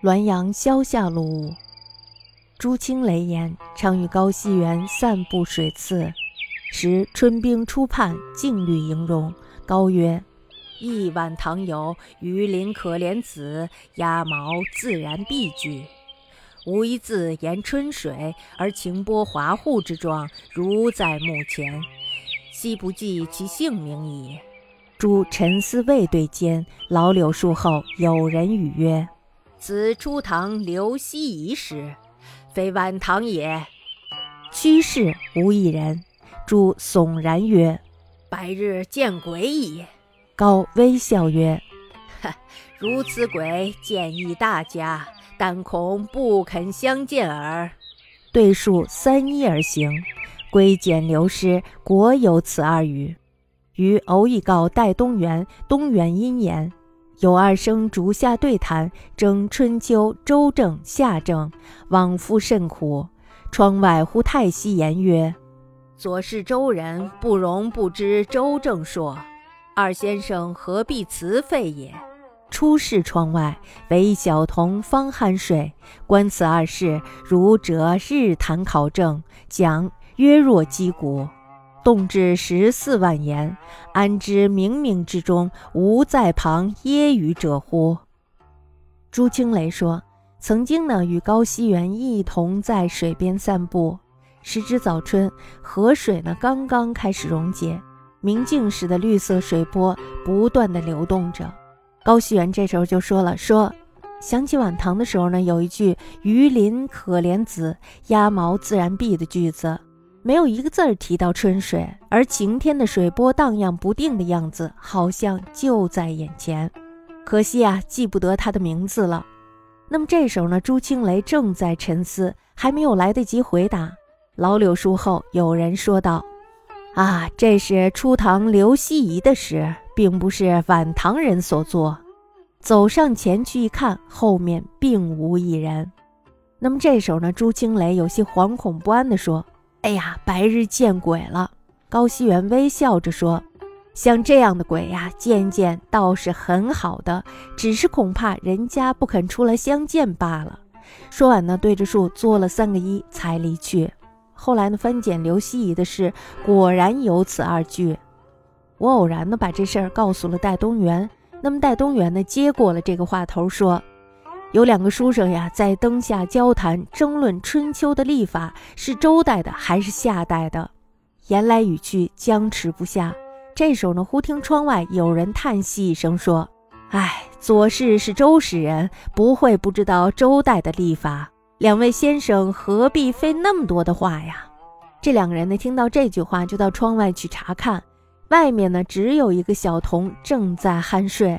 滦阳萧下路，朱清雷言：常与高希元散步水次，时春兵初叛，劲旅迎荣。高曰：“一碗唐有鱼鳞可怜子，鸭毛自然必具。无一字言春水，而情波华户之状，如在目前。悉不记其姓名矣。”朱沉思未对间，老柳树后有人语曰。此初唐刘希夷时，非晚唐也。居士无一人。诸悚然曰：“白日见鬼矣。”高微笑曰：“哈，如此鬼，见亦大家，但恐不肯相见耳。”对数三一而行，归简流失，果有此二语。余偶以告代东原，东原因言。有二生竹下对谈，争春秋周正夏正，往复甚苦。窗外忽太息言曰：“左氏周人，不容不知周正说。二先生何必辞废也？”出视窗外，唯小童方酣睡。观此二事，儒者日谈考证，讲曰若击鼓。动至十四万言，安知冥冥之中无在旁揶揄者乎？朱清雷说：“曾经呢，与高希元一同在水边散步。时值早春，河水呢刚刚开始溶解，明镜似的绿色水波不断的流动着。高希元这时候就说了：说想起晚唐的时候呢，有一句‘鱼鳞可怜子，鸭毛自然碧’的句子。”没有一个字儿提到春水，而晴天的水波荡漾不定的样子，好像就在眼前。可惜啊，记不得他的名字了。那么这时候呢，朱清雷正在沉思，还没有来得及回答。老柳树后有人说道：“啊，这是初唐刘希夷的诗，并不是晚唐人所作。”走上前去一看，后面并无一人。那么这时候呢，朱清雷有些惶恐不安地说。哎呀，白日见鬼了！高希元微笑着说：“像这样的鬼呀，见见倒是很好的，只是恐怕人家不肯出来相见罢了。”说完呢，对着树作了三个揖，才离去。后来呢，翻检刘希夷的事，果然有此二句。我偶然呢，把这事儿告诉了戴东原。那么戴东原呢，接过了这个话头，说。有两个书生呀，在灯下交谈，争论春秋的历法是周代的还是夏代的，言来语去僵持不下。这时候呢，忽听窗外有人叹息一声，说：“哎，左氏是周氏人，不会不知道周代的历法。两位先生何必费那么多的话呀？”这两个人呢，听到这句话，就到窗外去查看，外面呢，只有一个小童正在酣睡。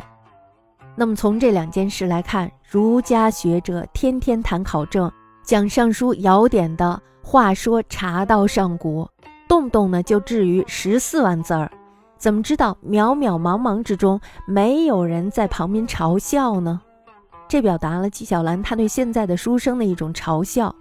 那么从这两件事来看，儒家学者天天谈考证，讲尚书尧典的话说茶道上古，动不动呢就至于十四万字儿，怎么知道渺渺茫茫之中没有人在旁边嘲笑呢？这表达了纪晓岚他对现在的书生的一种嘲笑。